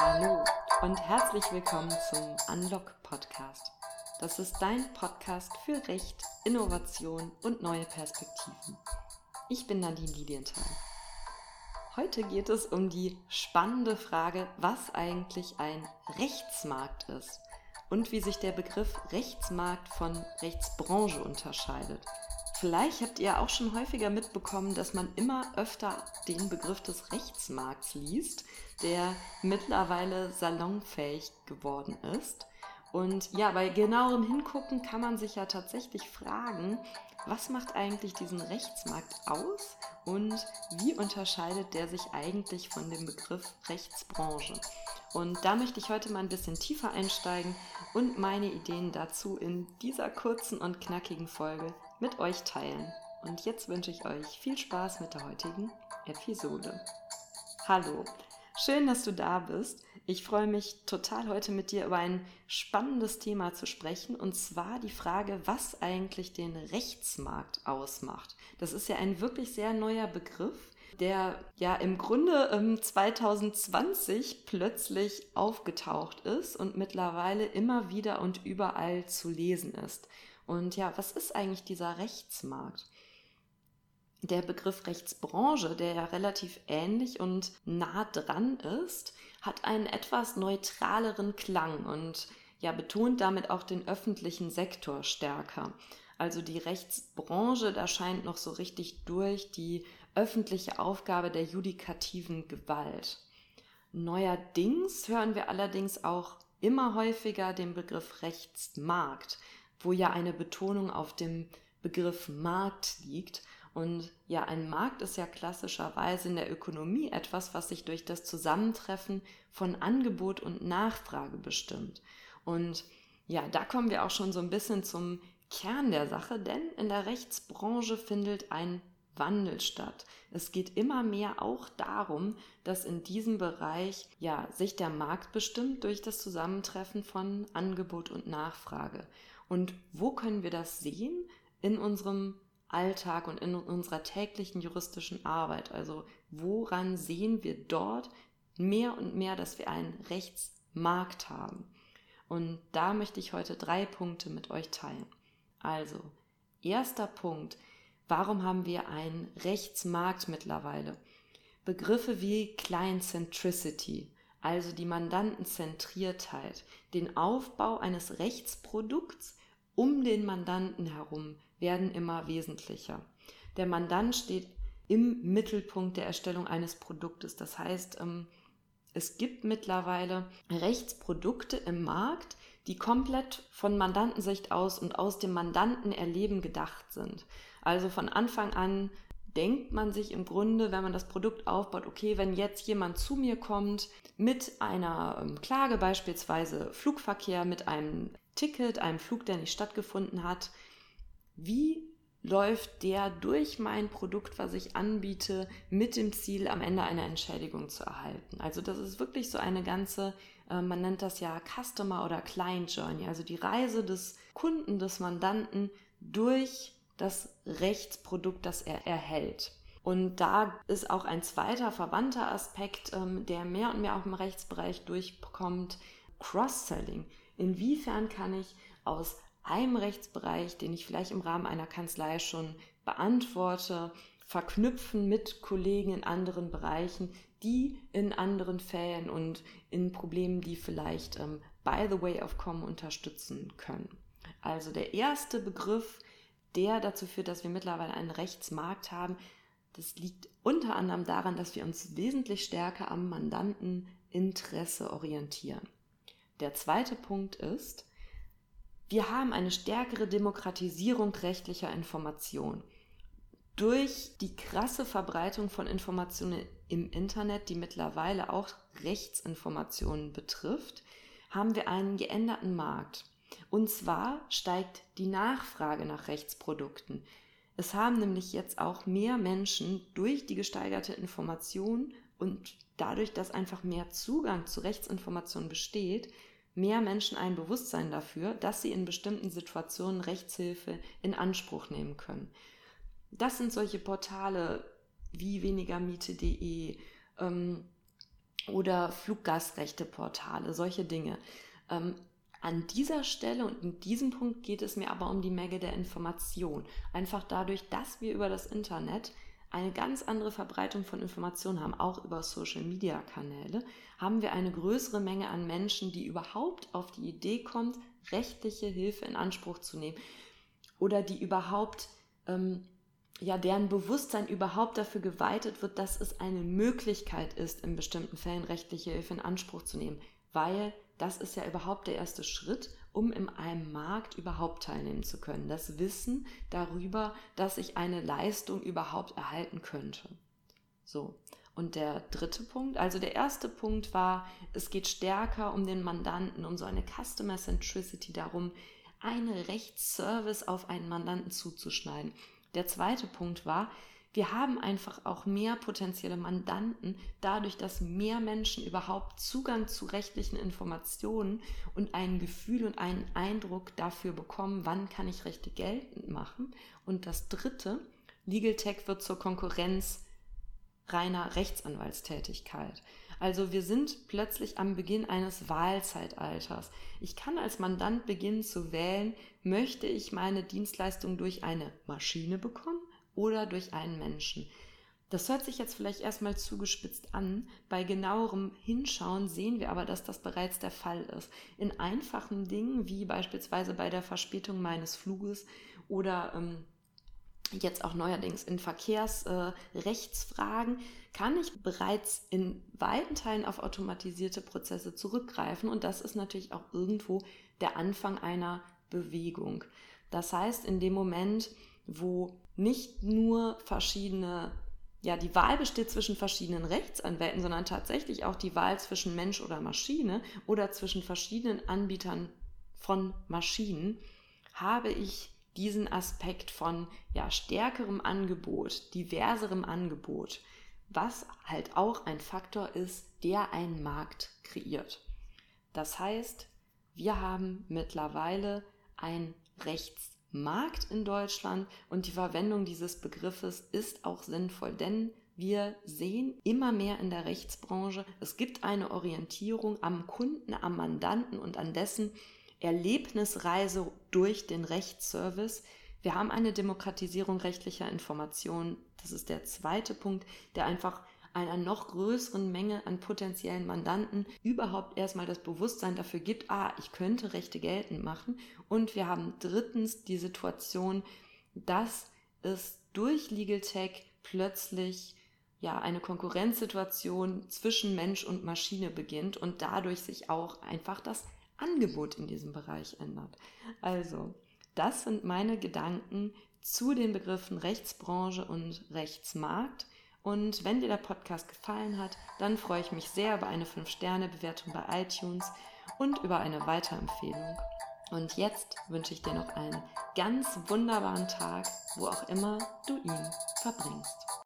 Hallo und herzlich willkommen zum Unlock Podcast. Das ist dein Podcast für Recht, Innovation und neue Perspektiven. Ich bin Nadine Lilienthal. Heute geht es um die spannende Frage, was eigentlich ein Rechtsmarkt ist und wie sich der Begriff Rechtsmarkt von Rechtsbranche unterscheidet. Vielleicht habt ihr auch schon häufiger mitbekommen, dass man immer öfter den Begriff des Rechtsmarkts liest, der mittlerweile salonfähig geworden ist. Und ja, bei genauerem Hingucken kann man sich ja tatsächlich fragen, was macht eigentlich diesen Rechtsmarkt aus und wie unterscheidet der sich eigentlich von dem Begriff Rechtsbranche? Und da möchte ich heute mal ein bisschen tiefer einsteigen und meine Ideen dazu in dieser kurzen und knackigen Folge mit euch teilen. Und jetzt wünsche ich euch viel Spaß mit der heutigen Episode. Hallo, schön, dass du da bist. Ich freue mich total heute mit dir über ein spannendes Thema zu sprechen und zwar die Frage, was eigentlich den Rechtsmarkt ausmacht. Das ist ja ein wirklich sehr neuer Begriff, der ja im Grunde ähm, 2020 plötzlich aufgetaucht ist und mittlerweile immer wieder und überall zu lesen ist. Und ja, was ist eigentlich dieser Rechtsmarkt? Der Begriff Rechtsbranche, der ja relativ ähnlich und nah dran ist, hat einen etwas neutraleren Klang und ja betont damit auch den öffentlichen Sektor stärker. Also die Rechtsbranche, da scheint noch so richtig durch die öffentliche Aufgabe der judikativen Gewalt. Neuerdings hören wir allerdings auch immer häufiger den Begriff Rechtsmarkt, wo ja eine Betonung auf dem Begriff Markt liegt. Und ja, ein Markt ist ja klassischerweise in der Ökonomie etwas, was sich durch das Zusammentreffen von Angebot und Nachfrage bestimmt. Und ja, da kommen wir auch schon so ein bisschen zum Kern der Sache, denn in der Rechtsbranche findet ein Wandel statt. Es geht immer mehr auch darum, dass in diesem Bereich ja sich der Markt bestimmt durch das Zusammentreffen von Angebot und Nachfrage. Und wo können wir das sehen? In unserem Alltag und in unserer täglichen juristischen Arbeit. Also woran sehen wir dort mehr und mehr, dass wir einen Rechtsmarkt haben? Und da möchte ich heute drei Punkte mit euch teilen. Also, erster Punkt, warum haben wir einen Rechtsmarkt mittlerweile? Begriffe wie Client Centricity, also die Mandantenzentriertheit, den Aufbau eines Rechtsprodukts um den Mandanten herum werden immer wesentlicher. Der Mandant steht im Mittelpunkt der Erstellung eines Produktes. Das heißt, ähm, es gibt mittlerweile Rechtsprodukte im Markt, die komplett von Mandantensicht aus und aus dem Mandantenerleben gedacht sind. Also von Anfang an denkt man sich im Grunde, wenn man das Produkt aufbaut, okay, wenn jetzt jemand zu mir kommt mit einer ähm, Klage, beispielsweise Flugverkehr, mit einem Ticket, einem Flug, der nicht stattgefunden hat, wie läuft der durch mein Produkt, was ich anbiete, mit dem Ziel, am Ende eine Entschädigung zu erhalten. Also das ist wirklich so eine ganze, äh, man nennt das ja Customer oder Client Journey, also die Reise des Kunden, des Mandanten durch das Rechtsprodukt, das er erhält. Und da ist auch ein zweiter verwandter Aspekt, ähm, der mehr und mehr auch im Rechtsbereich durchkommt, Cross-Selling. Inwiefern kann ich aus einem Rechtsbereich, den ich vielleicht im Rahmen einer Kanzlei schon beantworte, verknüpfen mit Kollegen in anderen Bereichen, die in anderen Fällen und in Problemen, die vielleicht ähm, by the way of kommen, unterstützen können. Also der erste Begriff, der dazu führt, dass wir mittlerweile einen Rechtsmarkt haben, das liegt unter anderem daran, dass wir uns wesentlich stärker am Mandanteninteresse orientieren. Der zweite Punkt ist, wir haben eine stärkere Demokratisierung rechtlicher Information. Durch die krasse Verbreitung von Informationen im Internet, die mittlerweile auch Rechtsinformationen betrifft, haben wir einen geänderten Markt. Und zwar steigt die Nachfrage nach Rechtsprodukten. Es haben nämlich jetzt auch mehr Menschen durch die gesteigerte Information und dadurch, dass einfach mehr Zugang zu Rechtsinformationen besteht, mehr Menschen ein Bewusstsein dafür, dass sie in bestimmten Situationen Rechtshilfe in Anspruch nehmen können. Das sind solche Portale wie wenigermiete.de, ähm, oder Fluggastrechteportale, solche Dinge. Ähm, an dieser Stelle und in diesem Punkt geht es mir aber um die Menge der Information. Einfach dadurch, dass wir über das Internet eine ganz andere Verbreitung von Informationen haben, auch über Social-Media-Kanäle, haben wir eine größere Menge an Menschen, die überhaupt auf die Idee kommt, rechtliche Hilfe in Anspruch zu nehmen oder die überhaupt, ähm, ja, deren Bewusstsein überhaupt dafür geweitet wird, dass es eine Möglichkeit ist, in bestimmten Fällen rechtliche Hilfe in Anspruch zu nehmen, weil das ist ja überhaupt der erste Schritt, um in einem Markt überhaupt teilnehmen zu können. Das Wissen darüber, dass ich eine Leistung überhaupt erhalten könnte. So. Und der dritte Punkt, also der erste Punkt war, es geht stärker um den Mandanten, um so eine Customer Centricity darum, einen Rechtsservice auf einen Mandanten zuzuschneiden. Der zweite Punkt war, wir haben einfach auch mehr potenzielle Mandanten, dadurch, dass mehr Menschen überhaupt Zugang zu rechtlichen Informationen und ein Gefühl und einen Eindruck dafür bekommen, wann kann ich Rechte geltend machen. Und das Dritte, Legal Tech wird zur Konkurrenz reiner Rechtsanwaltstätigkeit. Also wir sind plötzlich am Beginn eines Wahlzeitalters. Ich kann als Mandant beginnen zu wählen, möchte ich meine Dienstleistung durch eine Maschine bekommen oder durch einen Menschen. Das hört sich jetzt vielleicht erstmal zugespitzt an. Bei genauerem Hinschauen sehen wir aber, dass das bereits der Fall ist. In einfachen Dingen, wie beispielsweise bei der Verspätung meines Fluges oder ähm, jetzt auch neuerdings in Verkehrsrechtsfragen, äh, kann ich bereits in weiten Teilen auf automatisierte Prozesse zurückgreifen. Und das ist natürlich auch irgendwo der Anfang einer Bewegung. Das heißt, in dem Moment, wo nicht nur verschiedene, ja, die Wahl besteht zwischen verschiedenen Rechtsanwälten, sondern tatsächlich auch die Wahl zwischen Mensch oder Maschine oder zwischen verschiedenen Anbietern von Maschinen, habe ich diesen Aspekt von ja, stärkerem Angebot, diverserem Angebot, was halt auch ein Faktor ist, der einen Markt kreiert. Das heißt, wir haben mittlerweile ein Rechts Markt in Deutschland und die Verwendung dieses Begriffes ist auch sinnvoll, denn wir sehen immer mehr in der Rechtsbranche, es gibt eine Orientierung am Kunden, am Mandanten und an dessen Erlebnisreise durch den Rechtsservice. Wir haben eine Demokratisierung rechtlicher Informationen. Das ist der zweite Punkt, der einfach einer noch größeren Menge an potenziellen Mandanten überhaupt erstmal das Bewusstsein dafür gibt, ah, ich könnte Rechte geltend machen. Und wir haben drittens die Situation, dass es durch Legal Tech plötzlich ja eine Konkurrenzsituation zwischen Mensch und Maschine beginnt und dadurch sich auch einfach das Angebot in diesem Bereich ändert. Also, das sind meine Gedanken zu den Begriffen Rechtsbranche und Rechtsmarkt. Und wenn dir der Podcast gefallen hat, dann freue ich mich sehr über eine 5-Sterne-Bewertung bei iTunes und über eine Weiterempfehlung. Und jetzt wünsche ich dir noch einen ganz wunderbaren Tag, wo auch immer du ihn verbringst.